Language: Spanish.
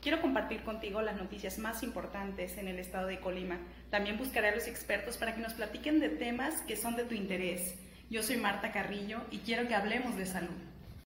Quiero compartir contigo las noticias más importantes en el estado de Colima. También buscaré a los expertos para que nos platiquen de temas que son de tu interés. Yo soy Marta Carrillo y quiero que hablemos de salud.